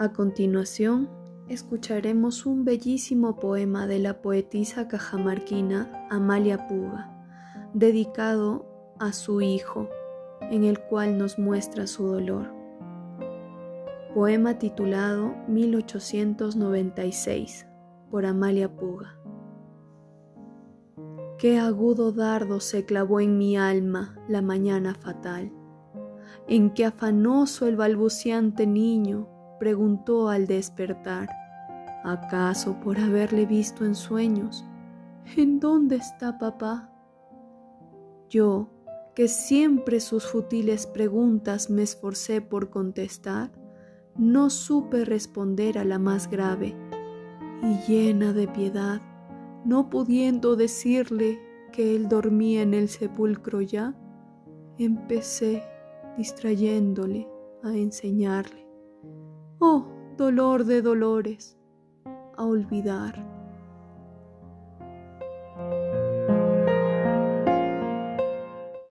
A continuación, escucharemos un bellísimo poema de la poetisa cajamarquina Amalia Puga, dedicado a su hijo, en el cual nos muestra su dolor. Poema titulado 1896 por Amalia Puga. Qué agudo dardo se clavó en mi alma la mañana fatal, en que afanoso el balbuciante niño preguntó al despertar, ¿acaso por haberle visto en sueños? ¿En dónde está papá? Yo, que siempre sus futiles preguntas me esforcé por contestar, no supe responder a la más grave, y llena de piedad, no pudiendo decirle que él dormía en el sepulcro ya, empecé distrayéndole a enseñarle, oh dolor de dolores, a olvidar